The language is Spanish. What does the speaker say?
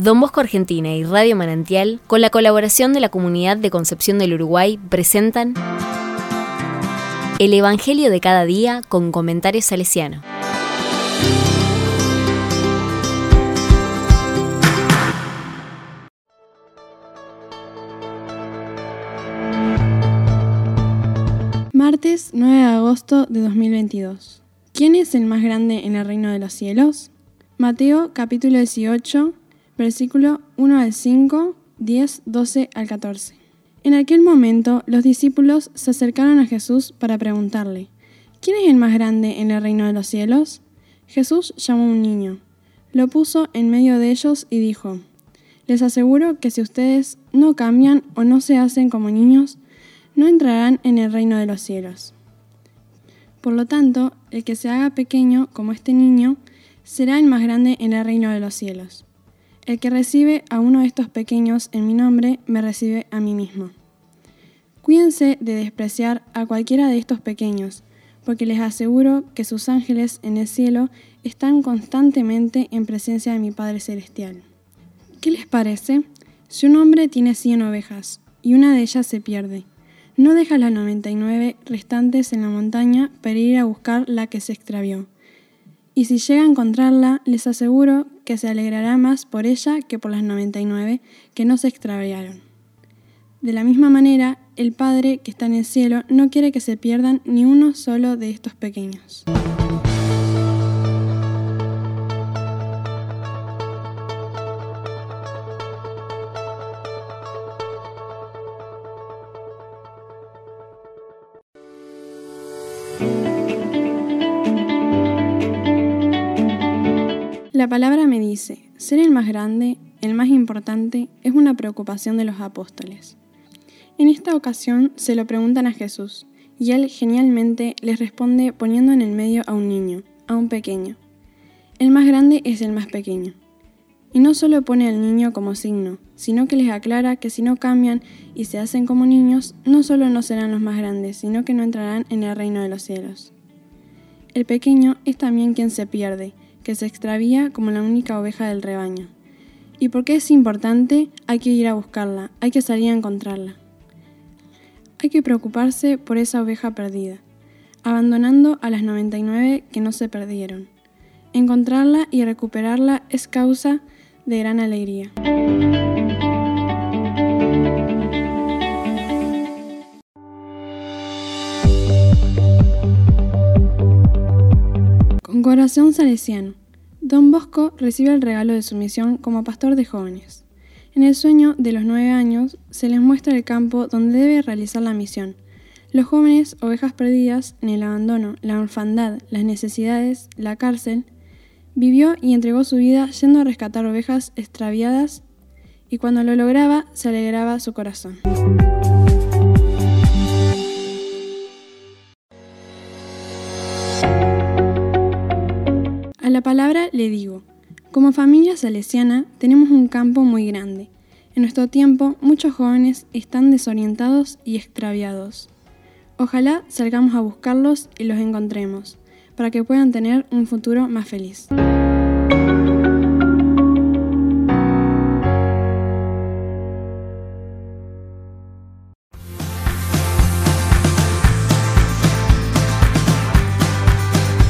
Don Bosco Argentina y Radio Manantial, con la colaboración de la Comunidad de Concepción del Uruguay, presentan El Evangelio de cada día con comentarios salesiano. Martes 9 de agosto de 2022. ¿Quién es el más grande en el reino de los cielos? Mateo capítulo 18, versículo 1 al 5, 10, 12 al 14. En aquel momento los discípulos se acercaron a Jesús para preguntarle, ¿quién es el más grande en el reino de los cielos? Jesús llamó a un niño, lo puso en medio de ellos y dijo, les aseguro que si ustedes no cambian o no se hacen como niños, no entrarán en el reino de los cielos. Por lo tanto, el que se haga pequeño como este niño, será el más grande en el reino de los cielos. El que recibe a uno de estos pequeños en mi nombre, me recibe a mí mismo. Cuídense de despreciar a cualquiera de estos pequeños, porque les aseguro que sus ángeles en el cielo están constantemente en presencia de mi Padre Celestial. ¿Qué les parece? Si un hombre tiene cien ovejas y una de ellas se pierde, no deja las 99 restantes en la montaña para ir a buscar la que se extravió. Y si llega a encontrarla, les aseguro que se alegrará más por ella que por las 99 que no se extraviaron. De la misma manera, el Padre que está en el cielo no quiere que se pierdan ni uno solo de estos pequeños. La palabra me dice, ser el más grande, el más importante, es una preocupación de los apóstoles. En esta ocasión se lo preguntan a Jesús, y él genialmente les responde poniendo en el medio a un niño, a un pequeño. El más grande es el más pequeño. Y no solo pone al niño como signo, sino que les aclara que si no cambian y se hacen como niños, no solo no serán los más grandes, sino que no entrarán en el reino de los cielos. El pequeño es también quien se pierde, que se extravía como la única oveja del rebaño. ¿Y porque es importante? Hay que ir a buscarla, hay que salir a encontrarla. Hay que preocuparse por esa oveja perdida, abandonando a las 99 que no se perdieron. Encontrarla y recuperarla es causa de gran alegría. Corazón salesiano, Don Bosco recibe el regalo de su misión como pastor de jóvenes. En el sueño de los nueve años se les muestra el campo donde debe realizar la misión. Los jóvenes, ovejas perdidas, en el abandono, la orfandad, las necesidades, la cárcel, vivió y entregó su vida yendo a rescatar ovejas extraviadas y cuando lo lograba se alegraba su corazón. A la palabra le digo, como familia salesiana tenemos un campo muy grande. En nuestro tiempo muchos jóvenes están desorientados y extraviados. Ojalá salgamos a buscarlos y los encontremos, para que puedan tener un futuro más feliz.